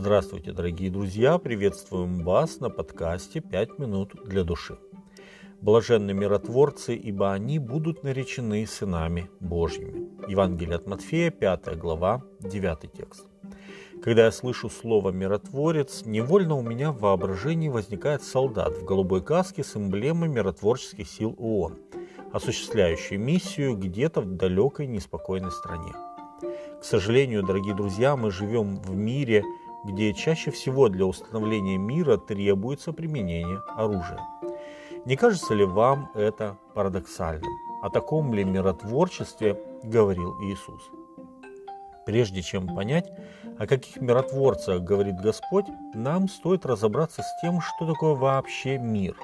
Здравствуйте, дорогие друзья! Приветствуем вас на подкасте «Пять минут для души». Блаженны миротворцы, ибо они будут наречены сынами Божьими. Евангелие от Матфея, 5 глава, 9 текст. Когда я слышу слово «миротворец», невольно у меня в воображении возникает солдат в голубой каске с эмблемой миротворческих сил ООН, осуществляющий миссию где-то в далекой неспокойной стране. К сожалению, дорогие друзья, мы живем в мире, где чаще всего для установления мира требуется применение оружия. Не кажется ли вам это парадоксальным? О таком ли миротворчестве говорил Иисус? Прежде чем понять, о каких миротворцах говорит Господь, нам стоит разобраться с тем, что такое вообще мир.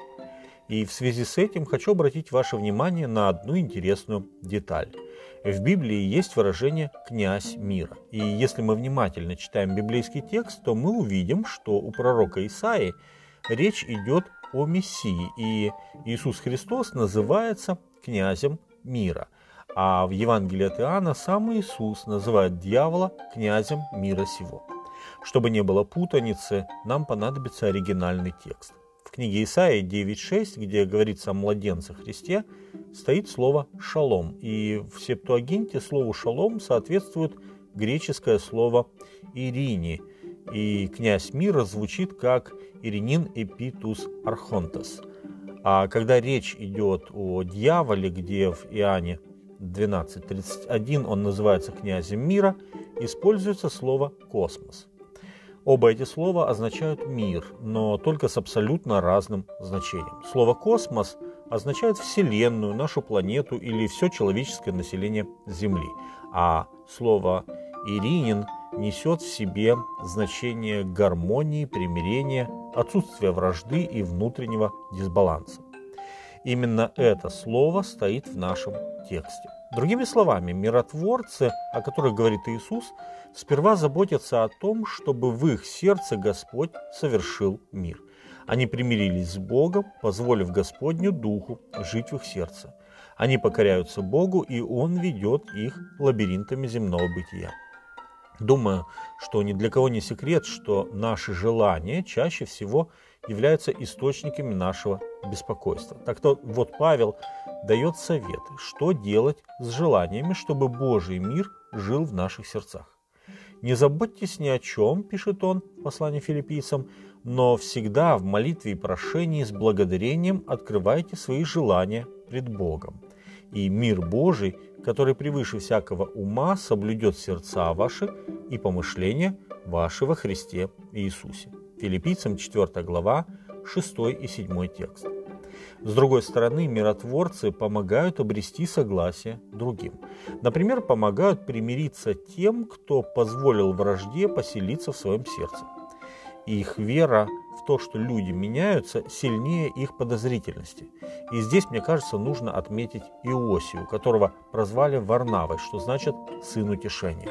И в связи с этим хочу обратить ваше внимание на одну интересную деталь. В Библии есть выражение «князь мира». И если мы внимательно читаем библейский текст, то мы увидим, что у пророка Исаи речь идет о Мессии, и Иисус Христос называется князем мира. А в Евангелии от Иоанна сам Иисус называет дьявола князем мира сего. Чтобы не было путаницы, нам понадобится оригинальный текст. В книге Исаии 9.6, где говорится о младенце Христе, стоит слово «шалом». И в Септуагинте слову «шалом» соответствует греческое слово «ирини». И князь мира звучит как «иринин эпитус архонтос». А когда речь идет о дьяволе, где в Иоанне 12.31 он называется князем мира, используется слово «космос». Оба эти слова означают «мир», но только с абсолютно разным значением. Слово «космос» означает Вселенную, нашу планету или все человеческое население Земли, а слово «иринин» несет в себе значение гармонии, примирения, отсутствия вражды и внутреннего дисбаланса. Именно это слово стоит в нашем тексте. Другими словами, миротворцы, о которых говорит Иисус, сперва заботятся о том, чтобы в их сердце Господь совершил мир. Они примирились с Богом, позволив Господню Духу жить в их сердце. Они покоряются Богу, и Он ведет их лабиринтами земного бытия. Думаю, что ни для кого не секрет, что наши желания чаще всего являются источниками нашего беспокойства. Так то вот Павел дает совет, что делать с желаниями, чтобы Божий мир жил в наших сердцах. «Не заботьтесь ни о чем», – пишет он в послании филиппийцам, «но всегда в молитве и прошении с благодарением открывайте свои желания пред Богом. И мир Божий, который превыше всякого ума, соблюдет сердца ваши и помышления ваши во Христе Иисусе». Филиппийцам 4 глава, 6 и 7 текст. С другой стороны, миротворцы помогают обрести согласие другим. Например, помогают примириться тем, кто позволил вражде поселиться в своем сердце. Их вера в то, что люди меняются, сильнее их подозрительности. И здесь, мне кажется, нужно отметить Иосию, которого прозвали Варнавой, что значит «сын утешения».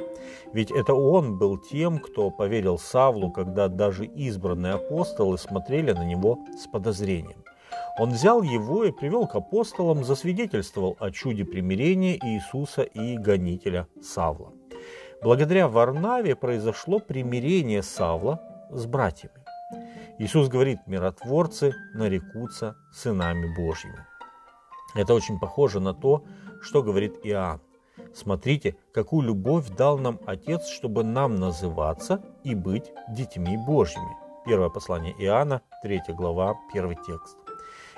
Ведь это он был тем, кто поверил Савлу, когда даже избранные апостолы смотрели на него с подозрением. Он взял его и привел к апостолам, засвидетельствовал о чуде примирения Иисуса и гонителя Савла. Благодаря Варнаве произошло примирение Савла с братьями. Иисус говорит, миротворцы нарекутся сынами Божьими. Это очень похоже на то, что говорит Иоанн. Смотрите, какую любовь дал нам Отец, чтобы нам называться и быть детьми Божьими. Первое послание Иоанна, 3 глава, 1 текст.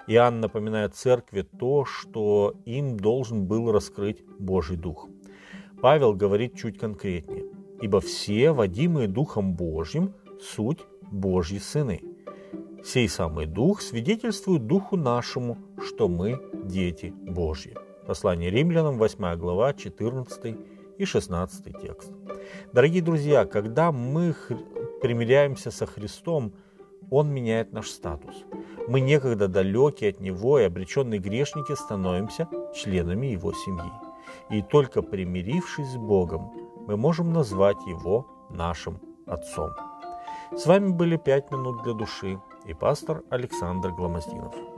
Иоанн напоминает церкви то, что им должен был раскрыть Божий Дух. Павел говорит чуть конкретнее. «Ибо все, водимые Духом Божьим, суть Божьи сыны. Сей самый Дух свидетельствует Духу нашему, что мы дети Божьи». Послание римлянам, 8 глава, 14 и 16 текст. Дорогие друзья, когда мы примиряемся со Христом, Он меняет наш статус – мы некогда далекие от Него и обреченные грешники становимся членами Его семьи. И только примирившись с Богом, мы можем назвать Его нашим Отцом. С вами были «Пять минут для души» и пастор Александр Гломоздинов.